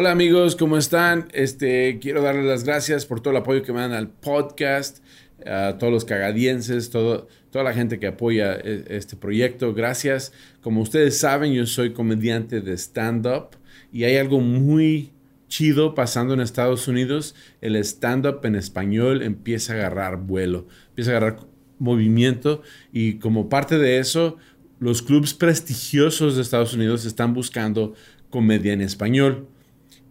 Hola amigos, ¿cómo están? Este, quiero darles las gracias por todo el apoyo que me dan al podcast, a todos los cagadienses, todo, toda la gente que apoya e- este proyecto. Gracias. Como ustedes saben, yo soy comediante de stand-up y hay algo muy chido pasando en Estados Unidos. El stand-up en español empieza a agarrar vuelo, empieza a agarrar movimiento y como parte de eso, los clubes prestigiosos de Estados Unidos están buscando comedia en español.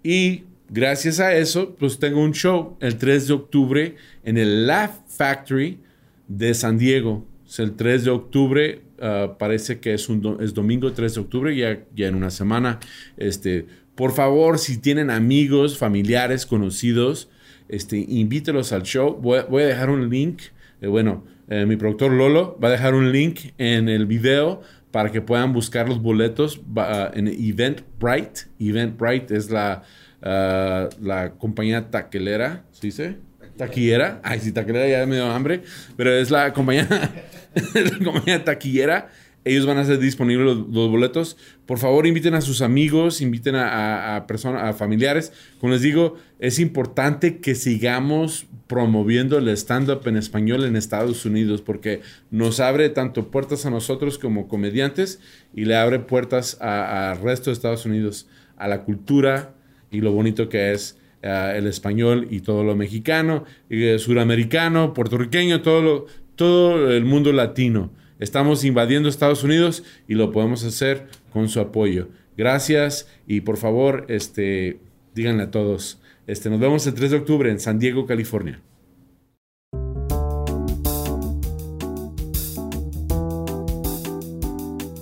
Y gracias a eso, pues tengo un show el 3 de octubre en el Laugh Factory de San Diego. Es el 3 de octubre, ah, parece que es, un es domingo 3 de octubre, ya, ya en una semana. Este, por favor, si tienen amigos, familiares, conocidos, este, invítelos al show. Voy a dejar un link. eh, bueno, eh, mi productor Lolo va a dejar un link en el video para que puedan buscar los boletos ah, en Eventbrite. Eventbrite es la, ah, la compañía taquelera, ¿se dice? Taquillera. Ay, sí, taquillera ya me dio hambre. Pero es la compañía, la compañía taquillera. Ellos van a hacer disponibles los, los boletos. Por favor, inviten a sus amigos, inviten a, a, a personas, a familiares. Como les digo, es importante que sigamos promoviendo el stand-up en español en Estados Unidos porque nos abre tanto puertas a nosotros como comediantes y le abre puertas al resto de Estados Unidos, a la cultura y lo bonito que es eh, el español y todo lo mexicano, y, eh, suramericano, puertorriqueño, todo, lo, todo el mundo latino. Estamos invadiendo Estados Unidos y lo podemos hacer con su apoyo. Gracias y por favor, este, díganle a todos. Este, nos vemos el 3 de octubre en San Diego, California.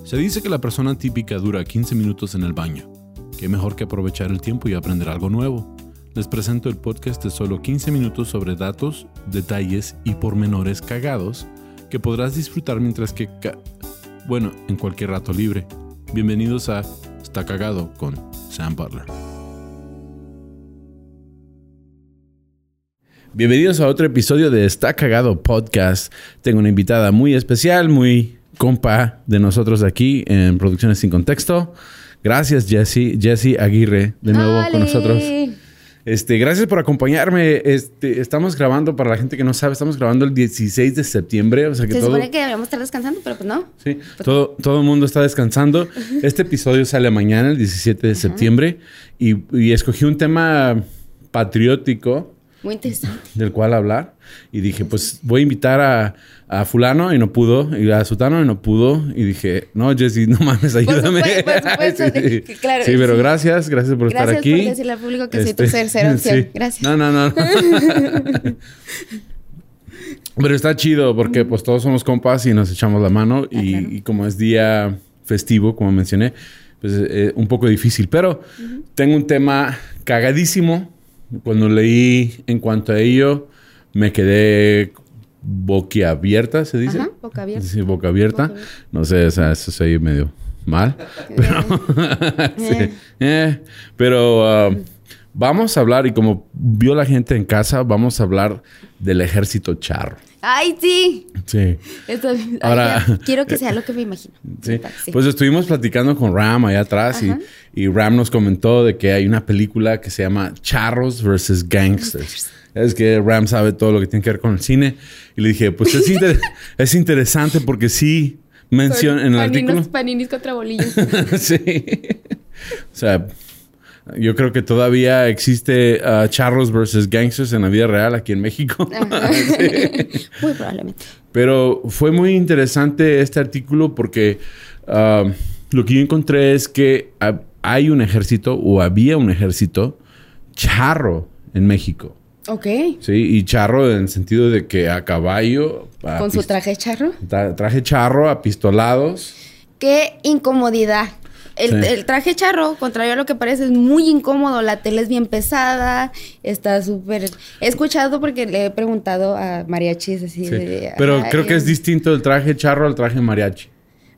Se dice que la persona típica dura 15 minutos en el baño. Qué mejor que aprovechar el tiempo y aprender algo nuevo. Les presento el podcast de solo 15 minutos sobre datos, detalles y pormenores cagados que podrás disfrutar mientras que... ca- bueno, en cualquier rato libre. Bienvenidos a Está Cagado con Sam Butler. Bienvenidos a otro episodio de Está Cagado Podcast. Tengo una invitada muy especial, muy compa de nosotros aquí en Producciones Sin Contexto. Gracias, Jesse. Jesse Aguirre, de nuevo con nosotros. Este, gracias por acompaño. Este, estamos grabando, para la gente que no sabe, estamos grabando el 16 de septiembre. O sea que Se todo, supone que deberíamos estar descansando, pero pues no. sí, todo, todo el mundo está descansando. Este episodio sale mañana, el 17 de septiembre. Y, y escogí un tema patriótico Muy interesante. del cual hablar. Y dije, pues voy a invitar a, a fulano y no pudo, y a sutano y no pudo. Y dije, no, Jessy, no mames, ayúdame. supuesto, por supuesto, sí, claro, Sí, pero sí. gracias, gracias por estar Gracias aquí. por decirle al público que soy tu Este, tercera opción. sí. Gracias. No, no, no. pero está chido porque pues todos somos compas y nos echamos la mano. y, Ah, claro. y como es día festivo, como mencioné, pues eh, un poco difícil. Pero tengo un tema cagadísimo. Cuando leí en cuanto a ello, me quedé boquiabierta, ¿se dice? Ajá, boca abierta. Sí, boca abierta. Boca abierta. No sé, o sea, eso se medio mal. Pero, sí. Eh. Eh, pero um, vamos a hablar, y como vio la gente en casa, vamos a hablar del ejército charro. ¡Ay, sí! Sí. Esto- Ahora- quiero que sea lo que me imagino. Sí. Pues estuvimos platicando con Ram allá atrás y, y Ram nos comentó de que hay una película que se llama Charros vs. Gangsters. Es que Ram sabe todo lo que tiene que ver con el cine. Y le dije, pues es, inter- es interesante porque sí menciona en el Paninos- artículo. Paninis contra bolillos. sí. O sea, yo creo que todavía existe uh, charros versus gangsters en la vida real aquí en México. Muy probablemente. Pero fue muy interesante este artículo porque uh, lo que yo encontré es que ha- hay un ejército o había un ejército charro en México. Ok. Sí, y charro en el sentido de que a caballo, a Con su traje charro. tra- traje charro, apistolados. ¡Qué incomodidad! El, Sí. el traje charro, contrario a lo que parece, es muy incómodo. La tela es bien pesada. Está súper... He escuchado porque le he preguntado a mariachis así Sí. de... Pero "Ay, creo que es distinto el traje charro al traje mariachi.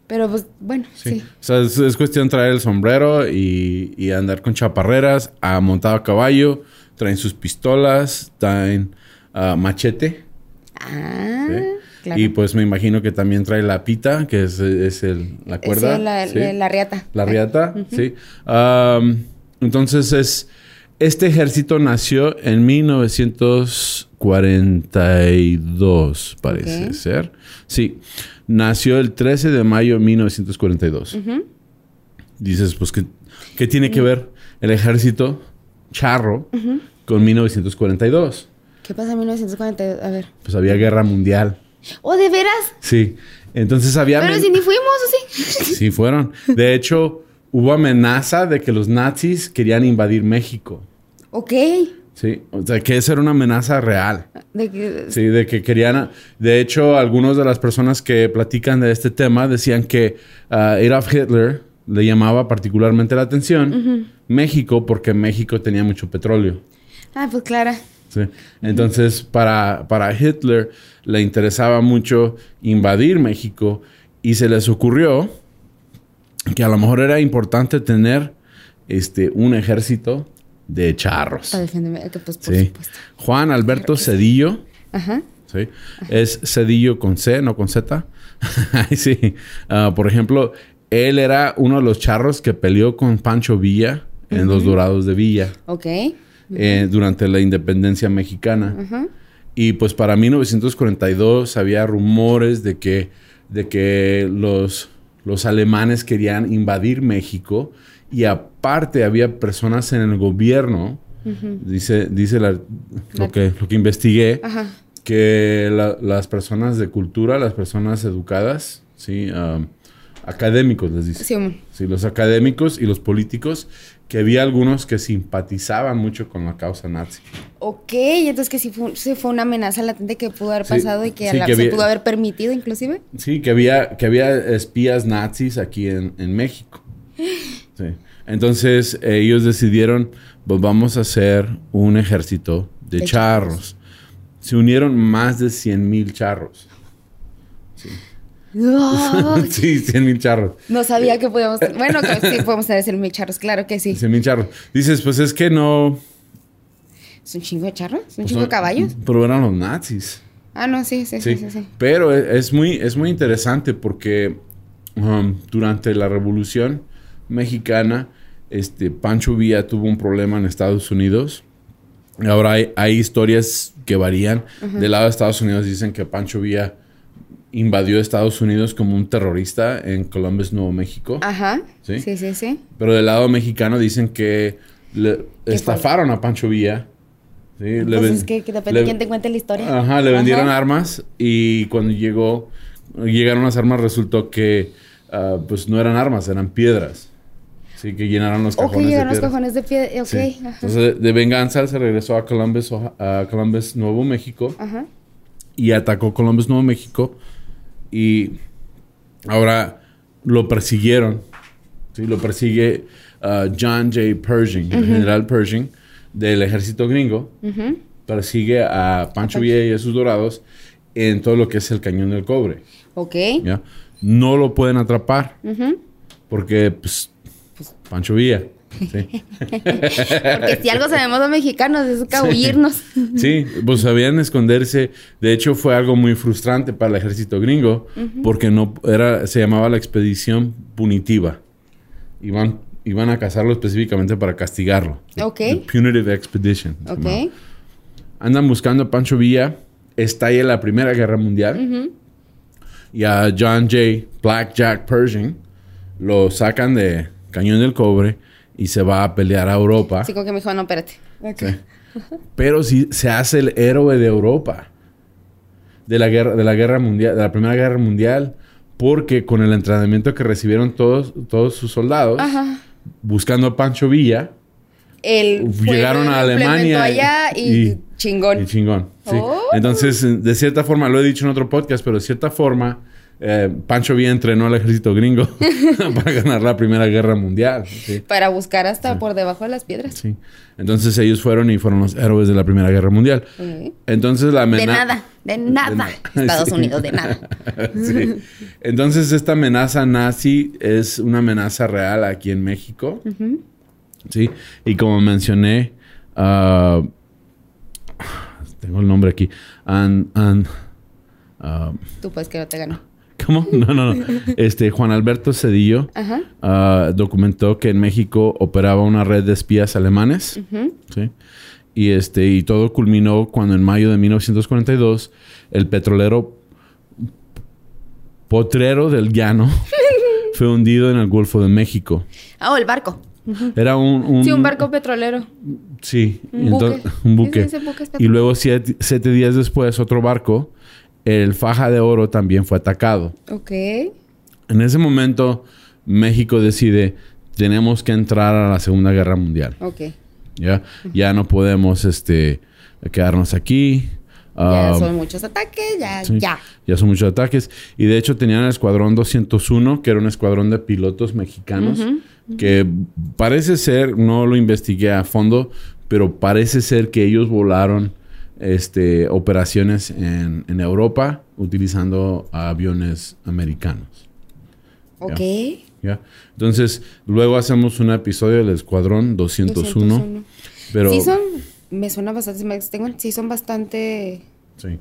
Pero pues, bueno, Sí. sí. O sea, es, es cuestión de traer el sombrero y, y andar con chaparreras, a montado a caballo, traen sus pistolas, traen ah, machete. Ah, ¿sí? Claro. Y pues me imagino que también trae la pita, que es, es el, la cuerda. Sí, la, ¿sí? la- la riata. La riata, sí. Entonces es... Este ejército nació en 1942, parece ser. Sí, nació el 13 de mayo de 1942. Dices, pues, ¿qué, qué tiene que ver el ejército charro con 1942? ¿Qué pasa en 1942? A ver. Pues había guerra mundial. ¿Oh, de veras? Sí. Entonces había... Pero si ni fuimos, ¿o sí? Sí, fueron. De hecho, hubo amenaza de que los nazis querían invadir México. ok. Sí, o sea, que esa era una amenaza real. De que- Sí, de que querían... De hecho, algunas de las personas que platican de este tema decían que ah, Adolf Hitler le llamaba particularmente la atención México porque México tenía mucho petróleo. Ah, pues claro. Sí. Entonces, para, para Hitler le interesaba mucho invadir México y se les ocurrió que a lo mejor era importante tener este, un ejército de charros. Para defenderme. Que pues, por Sí. supuesto. Juan Alberto Cedillo, Ajá. ¿sí? es Cedillo con C, no con Z. Sí. Ah, por ejemplo, él era uno de los charros que peleó con Pancho Villa en los Dorados de Villa Ok. Eh, durante la independencia mexicana. Y pues para 1942 había rumores de que, de que los, los alemanes querían invadir México y aparte había personas en el gobierno, dice, dice la- lo, que, lo que investigué, Ajá. que la- las personas de cultura, las personas educadas, ¿sí? um, académicos les dice. Sí. Sí, los académicos y los políticos, que había algunos que simpatizaban mucho con la causa nazi. Ok, entonces que sí fue, sí fue una amenaza latente que pudo haber Sí, pasado y que, a sí, la- que se pudo haber permitido inclusive. Sí, que había, que había espías nazis aquí en, en México. Sí. Entonces eh, ellos decidieron, pues vamos a hacer un ejército de, De charros. Se unieron más de 100 mil charros. Ay, sí, 100 mil charros. no sabía que podíamos... Bueno, que sí podemos tener mil charros, claro que sí. 100 mil charros. Dices, pues es que no... ¿Es un chingo de charros? ¿Es un pues, chingo de caballos? Pero eran los nazis. Ah, no, sí, sí, sí, Sí, sí. sí. Pero es, es muy, es muy interesante porque um, durante la Revolución Mexicana, este, Pancho Villa tuvo un problema en Estados Unidos. Ahora hay, hay historias que varían. Del lado de Estados Unidos dicen que Pancho Villa invadió Estados Unidos como un terrorista en Columbus, Nuevo México. Ajá. ¿Sí? Sí, sí, sí. Pero del lado mexicano dicen que le estafaron a Pancho Villa. Sí, le ven- es que, que depende le- de quién te cuente la historia. Ajá, le vendieron Ajá. armas y cuando llegó, llegaron las armas, resultó que ah, pues no eran armas, eran piedras. Sí, que llenaron los cajones de llegaron los cajones de pie. Ok, Sí. Entonces, de, venganza, se regresó a Columbus, a Columbus, Nuevo México Ajá. y atacó Columbus, Nuevo México y ahora lo persiguieron. Sí, lo persigue ah, John J. Pershing, el general Pershing del ejército gringo. Persigue a Pancho Villa y a sus dorados en todo lo que es el cañón del cobre. Ok. ¿ya? No lo pueden atrapar porque, pues, Pancho Villa. Sí. Porque si algo sabemos los mexicanos es escabullirnos. Sí, pues sabían esconderse. De hecho, fue algo muy frustrante para el ejército gringo porque no era, se llamaba la expedición punitiva. Iban, iban a cazarlo específicamente para castigarlo. Ok. The Punitive Expedition. Ok. Andan buscando a Pancho Villa. Estalla la Primera Guerra Mundial. Y a John J. Black Jack Pershing lo sacan de Cañón del Cobre y se va a pelear a Europa. Así como que me dijo, no, espérate. Ok. Sí. Pero sí se hace el héroe de Europa. De la guerra, de la guerra mundial, de la Primera Guerra Mundial. Porque con el entrenamiento que recibieron todos, todos sus soldados, Ajá. buscando a Pancho Villa, El Llegaron pueblo a Alemania allá y, y- chingón. y chingón. sí. Oh. Entonces, de cierta forma, lo he dicho en otro podcast, pero de cierta forma, eh, Pancho Villa entrenó al ejército gringo para ganar la Primera Guerra Mundial. Sí. Para buscar hasta por debajo de las piedras. Sí. Entonces ellos fueron y fueron los héroes de la Primera Guerra Mundial. Entonces la De amenaza... nada, de nada. na- Estados Sí. Unidos, de nada. Entonces esta amenaza nazi es una amenaza real aquí en México. Sí. Y como mencioné, ah, tengo el nombre aquí. Ah, Tú puedes que no te ganó. ¿Cómo? No, no, no. Este, Juan Alberto Cedillo ah, documentó que en México operaba una red de espías alemanes. ¿sí? Y, este, y todo culminó cuando en mayo de 1942 el petrolero Potrero del Llano fue hundido en el Golfo de México. Ah, o el barco. Era un, un- Sí, un barco petrolero. Sí, Un entonces- buque. un y luego siete, siete días después otro barco, el Faja de Oro, también fue atacado. Ok. En ese momento México decide tenemos que entrar a la Segunda Guerra Mundial. Ok. Ya, ya no podemos este quedarnos aquí. Ya Ah, son muchos ataques, ya, sí, ya. Ya son muchos ataques. Y de hecho tenían el escuadrón 201, que era un escuadrón de pilotos mexicanos, que parece ser, no lo investigué a fondo, pero parece ser que ellos volaron este, operaciones en, en Europa utilizando aviones americanos. Ok. ¿ya? Entonces, luego hacemos un episodio del escuadrón 201. 201. Pero, Sí son, me suena bastante, me- tengo, sí son bastante sí.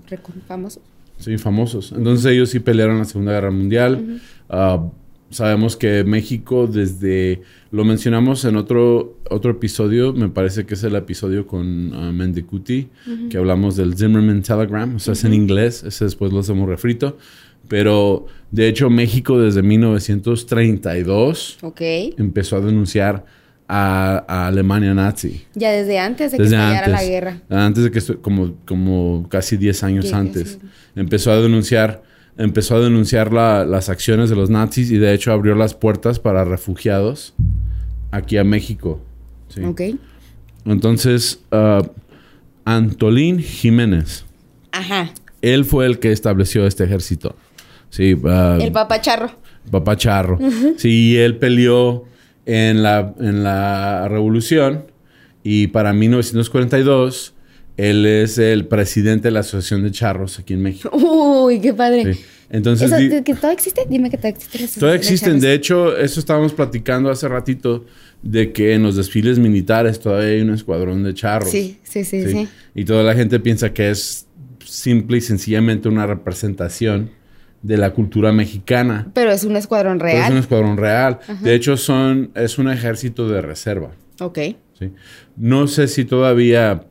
famosos. Sí, famosos. Entonces ellos sí pelearon en la Segunda Guerra Mundial. Ah, sabemos que México desde... Lo mencionamos en otro, otro episodio, me parece que es el episodio con ah, Mendicuti, que hablamos del Zimmerman Telegram, o sea, es en inglés, ese después lo hacemos refrito. Pero de hecho México desde 1932 Ok. empezó a denunciar a, a Alemania nazi. Ya desde antes de que Desde estallara antes. la guerra. Antes de que como, como casi 10 años Diez, antes. diez, Empezó a denunciar, empezó a denunciar la- las acciones de los nazis y de hecho abrió las puertas para refugiados aquí a México. Sí. Ok. Entonces, ah, Antolín Jiménez, Ajá. él fue el que estableció este ejército. Sí, ah, El papacharro. Papá Charro. Sí, y él peleó en la, en la revolución y para 1942 él es el presidente de la Asociación de Charros aquí en México. Uy, qué padre. Sí. Entonces, Eso, di- ¿de ¿Que todo existe? Dime que todo existe. la de existen. De hecho, eso estábamos platicando hace ratito de que en los desfiles militares todavía hay un escuadrón de charros. Sí, sí, sí, Sí. sí. Y toda la gente piensa que es simple y sencillamente una representación de la cultura mexicana. Pero es un escuadrón Pero es real. un escuadrón real. De hecho, son, es un ejército de reserva. Ok. ¿sí? No sé si todavía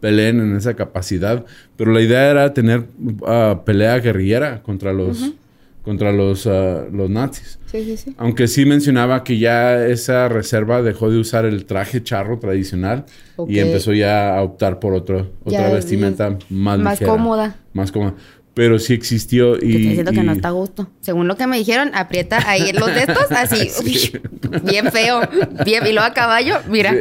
peleen en esa capacidad, pero la idea era tener ah, pelea guerrillera contra los, contra los, ah, los nazis. Sí, sí, sí. Aunque sí mencionaba que ya esa reserva dejó de usar el traje charro tradicional y empezó ya a optar por otro, otra Ya, vestimenta más, Más ligera, cómoda. Más cómoda. Pero sí existió y... Te estoy diciendo que no está a gusto. Según lo que me dijeron, aprieta ahí los de estos, así, Sí. bien feo. Bien, y luego a caballo, mira,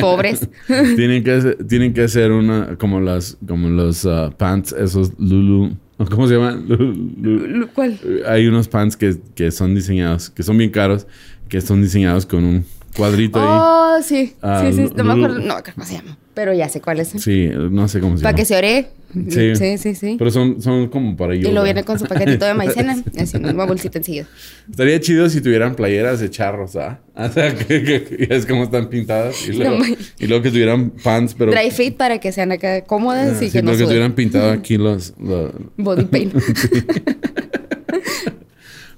pobres. tienen que hacer, tienen que hacer una como las como los ah, pants esos Lulu ¿cómo se llaman? Lulu- ¿Cuál? hay unos pants que, que son diseñados que son bien caros que son diseñados con un cuadrito ahí Oh, sí. Ah, sí, sí. No me acuerdo. No, ¿cómo se llama? Pero ya sé cuáles son. sí no sé cómo se Para llama que se ore. Sí. Sí, sí, sí. pero son, son como para Y yoga. lo viene con su paquetito de maicena. Así, una bolsita enseguida. estaría chido si tuvieran playeras de charros ¿ah? o sea que, que- que es como están pintadas y luego, No, y luego que tuvieran pants pero Dry fit para que sean acá cómodas Ah, y sí, que no que tuvieran pintado aquí los, los- Body paint.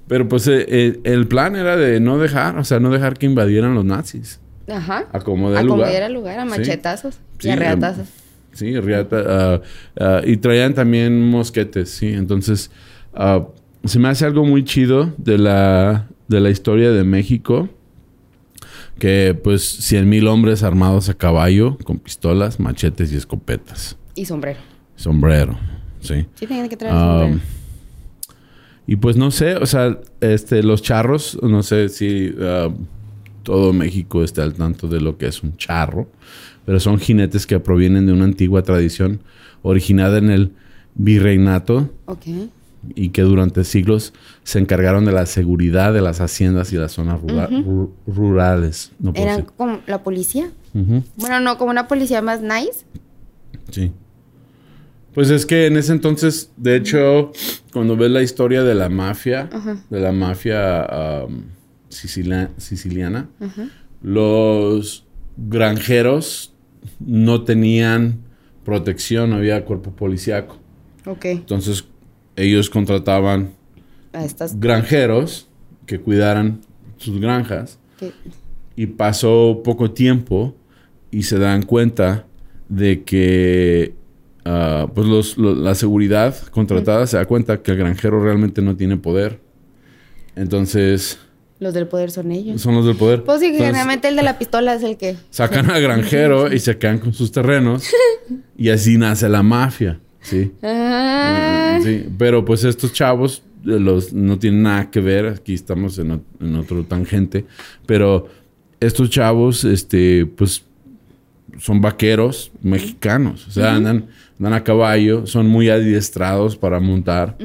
Pero pues eh, eh, el plan era de no dejar, o sea, no dejar que invadieran los nazis. Ajá. A como dé A lugar. lugar, a machetazos Sí, y a reatazos. Sí, riata. ah, y traían también mosquetes, sí. Entonces, ah, se me hace algo muy chido de la, de la historia de México. Que pues cien mil hombres armados a caballo, con pistolas, machetes y escopetas. Y sombrero. Sombrero, sí. Sí, tienen que traer sombrero. y pues no sé, o sea, este, los charros, no sé si todo México está al tanto de lo que es un charro, pero son jinetes que provienen de una antigua tradición originada en el virreinato Ok. y que durante siglos se encargaron de la seguridad de las haciendas y las zonas rura- ru- rurales. No Eran decir. como la policía. Bueno, no, como una policía más nice. Sí. Pues es que en ese entonces, de hecho, cuando ves la historia de la mafia, de la mafia um, sicilia- siciliana, los granjeros no tenían protección, no había cuerpo policíaco. Ok. Entonces, ellos contrataban estas granjeros que cuidaran sus granjas y pasó poco tiempo y se dan cuenta de que ah, pues los- lo- la seguridad contratada se da cuenta que el granjero realmente no tiene poder. Entonces, los del poder son ellos. son los del poder. Pues sí, Entonces, generalmente el de la pistola es el que... sacan al granjero y se quedan con sus terrenos y así nace la mafia, ¿sí? Ah, Sí, pero pues estos chavos eh, los, no tienen nada que ver, aquí estamos en, otro tangente, pero estos chavos, este, pues son vaqueros mexicanos, o sea, andan, andan a caballo, son muy adiestrados para montar.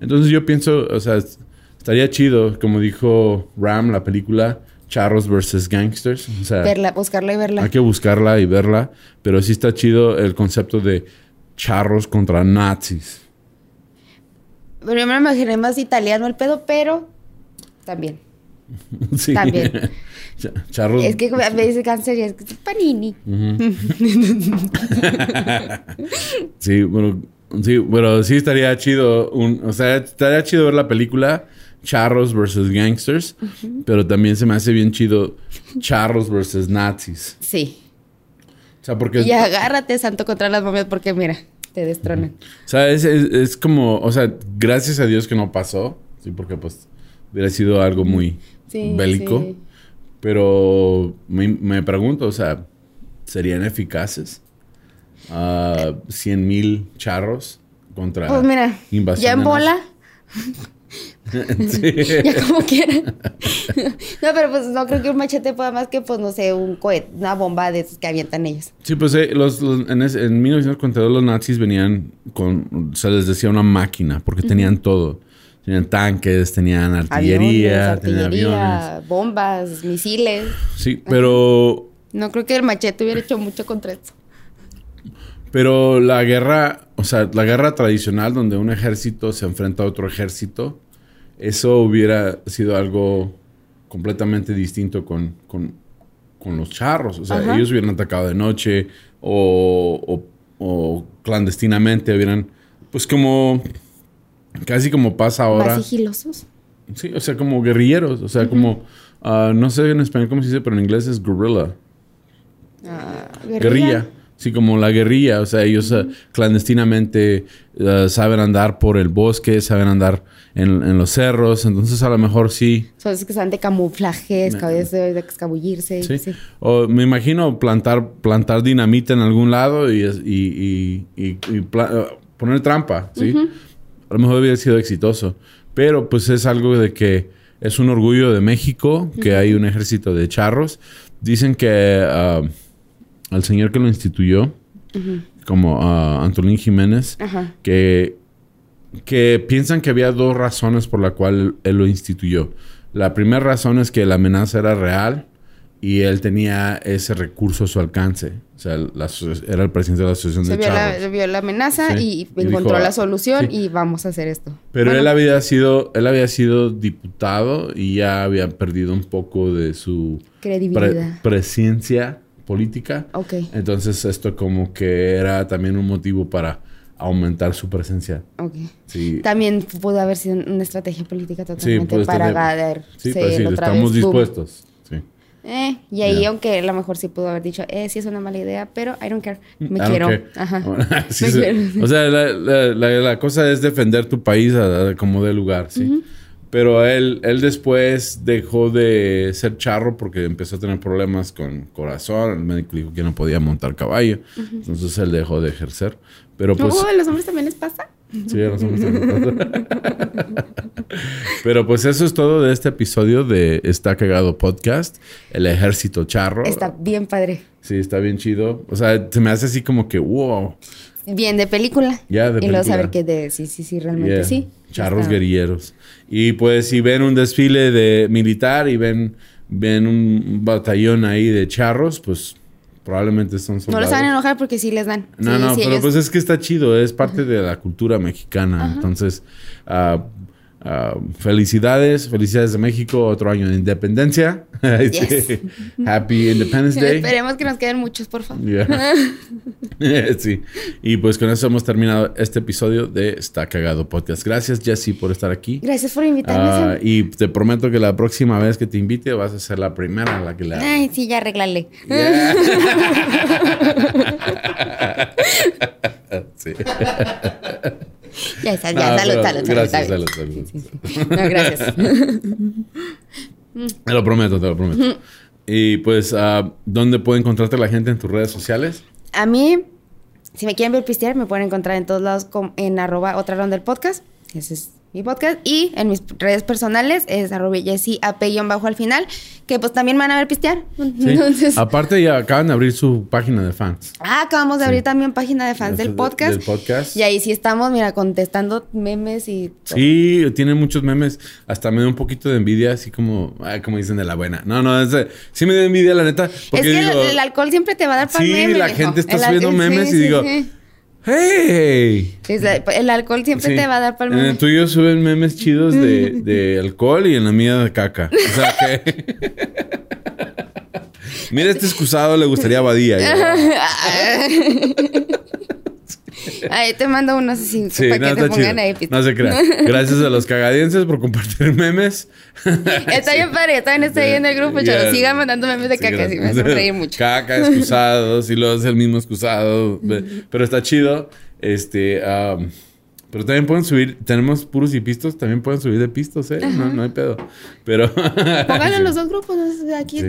Entonces yo pienso, o sea, es- estaría chido, como dijo Ram, la película Charros versus Gangsters, o sea, verla, buscarla y verla. hay que buscarla y verla, pero sí está chido el concepto de charros contra nazis. Pero yo me imaginé más italiano el pedo, pero también. Sí. También. Cha- Charros. Es que me dice cáncer y es que es panini. Sí, bueno, sí, pero sí estaría chido. Un, o sea, estaría chido ver la película Charros versus Gangsters, pero también se me hace bien chido Charros versus Nazis. Sí. O sea, porque. Y agárrate, santo, contra las momias, porque mira, te destronan. O sea, es, es- es como. O sea, gracias a Dios que no pasó. Sí, porque pues hubiera sido algo muy Sí, bélico. sí. Pero me, me pregunto, o sea, ¿serían eficaces? a 100 mil charros contra Pues mira, invasión ya en bola, Sí. ya como quiera. no, pero pues no creo que un machete pueda más que, pues no sé, un cohete, una bomba de esos que avientan ellos. Sí, pues eh, los, los- en, ese- en 1942 los nazis venían con, se les decía una máquina, porque tenían todo. Tenían tanques, tenían artillería, Aviones, tenían aviones. artillería, bombas, misiles. Sí, pero, No creo que el machete hubiera hecho mucho contra eso. pero la guerra, o sea, la guerra tradicional donde un ejército se enfrenta a otro ejército, eso hubiera sido algo completamente distinto con, con, con los charros. O sea, Ajá. ellos hubieran atacado de noche o, o- o clandestinamente, hubieran, pues como, casi como pasa ahora. Más sigilosos. Sí, o sea, como guerrilleros, o sea, como, ah, no sé en español cómo se dice, pero en inglés es guerrilla. Ah, Guerrilla. Sí, como la guerrilla, o sea, ellos ah, clandestinamente ah, saben andar por el bosque, saben andar en, en los cerros, entonces a lo mejor sí. Son esos que están de camuflaje, de, escabullirse. Sí. sí. O me imagino plantar, plantar dinamita en algún lado y, y- y- ah, poner trampa, ¿sí? A lo mejor hubiera sido exitoso. Pero pues es algo de que es un orgullo de México que hay un ejército de charros. Dicen que ah, al señor que lo instituyó, como ah, Antolín Jiménez, Ajá. que, que piensan que había dos razones por la cual él lo instituyó. La primera razón es que la amenaza era real y él tenía ese recurso a su alcance. O sea, la era el presidente de la Asociación Se de vio la, Charros. vio la amenaza Sí. y Y encontró dijo, la ah, solución sí. y vamos a hacer esto. Pero Bueno, él había sido, él había sido diputado y ya había perdido un poco de su pre- Credibilidad. presencia política. Ok, Entonces esto como que era también un motivo para aumentar su presencia. ok. Sí, También pudo haber sido una estrategia política totalmente para ganar. sí, pero sí, otra estamos vez, dispuestos. Sí. Eh, y ahí, aunque a lo mejor sí pudo haber dicho, eh, sí es una mala idea, pero I don't care. Me I don't quiero. care. Ajá. Me quiero. O sea, la, la- la- la cosa es defender tu país a- a como de lugar, ¿sí? Pero él, él después dejó de ser charro porque empezó a tener problemas con corazón. El médico dijo que no podía montar caballo. Entonces él dejó de ejercer. Pero pues... ¿a los hombres también les pasa? Sí, a los hombres también. Pero pues eso es todo de este episodio de Está Cagado Podcast. El ejército charro. Está bien padre. Sí, está bien chido. O sea, se me hace así como que, wow. Bien de película. Ya, de Y luego película. saber que de sí, sí, sí, realmente Yeah. sí. Charros Está- guerrilleros. Y pues si ven un desfile de militar y ven, ven un batallón ahí de charros, pues probablemente son No soldados. los hagan enojar porque sí les dan. No, Sí, no, sí, pero ellos- pues es que está chido, es parte de la cultura mexicana. Entonces, ah, Ah, felicidades, felicidades de México, otro año de independencia. Yes. Happy Independence Day. Esperemos que nos queden muchos, por favor. Yeah. sí. Y pues con eso hemos terminado este episodio de Está Cagado Podcast. Gracias, Jesse, por estar aquí. Gracias por invitarme. Ah, y te prometo que la próxima vez que te invite vas a ser la primera a la que le haga. Ay, sí, ya arreglale. Yeah. sí. Ya está, No, ya, salud, pero salud, salud. gracias, salud, salud. Sí, sí, sí. No, gracias. Te lo prometo, te lo prometo. Y pues, ah, ¿dónde puede encontrarte la gente en tus redes sociales? A mí, si me quieren ver pistear, me pueden encontrar en todos lados en arroba otra ronda del podcast. Ese es mi podcast. Y en mis redes personales es arroba bajo al final, que pues también me van a ver pistear. Sí. Entonces, Aparte, ya acaban de abrir su página de fans. ah, acabamos de abrir también página de fans De- del podcast. del podcast. Y ahí sí estamos, mira, contestando memes y... Sí, tiene muchos memes. Hasta me da un poquito de envidia, así como, ay, como dicen de la buena. No, no, es de- sí me da envidia, la neta. Es Porque que el- digo, el, alcohol siempre te va a dar para sí, meme, la gente está El subiendo memes sí, y sí, digo, sí. ¡Hey! La- el alcohol siempre Sí. te va a dar el En meme. el tuyo suben memes chidos de, de alcohol y en la mía de caca. O sea que. Mira, este excusado le gustaría Badía. Ahí te mando unos así Sí, para no, que te chido. pongan ahí. pito. No se crea. Gracias a los cagadienses por compartir memes. Está bien padre, yo también estoy ahí en el grupo, chavos. Sigan mandando memes de Sí, caca, sí, me hacen reír mucho. Caca, excusados, y luego es el mismo excusado. Pero está chido. Este. pero también pueden subir, tenemos puros y pistos, también pueden subir de pistos, ¿eh? No, no hay pedo. Pero. Pónganlo en los dos grupos, aquí.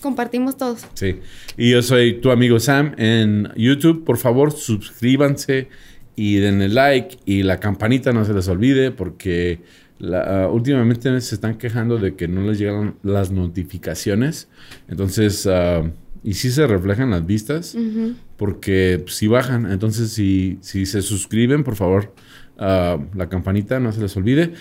Compartimos todos. Sí. Y yo soy tu amigo Sam en YouTube. Por favor, suscríbanse y denle like y la campanita no se les olvide porque la- ah, últimamente se están quejando de que no les llegan las notificaciones. Entonces, ah, y sí se reflejan las vistas porque si bajan. Entonces, si, si se suscriben, por favor, ah, la campanita no se les olvide.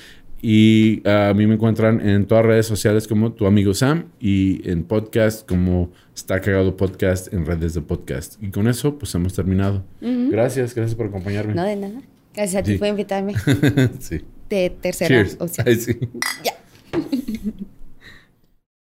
Y ah, a mí me encuentran en todas las redes sociales como tu amigo Sam y en podcast como Está Cagado Podcast en redes de podcast. Y con eso, pues hemos terminado. Gracias, gracias por acompañarme. No de nada. Gracias a ti Sí. por invitarme sí. de tercera Cheers. opción. Ay, sí. Ya.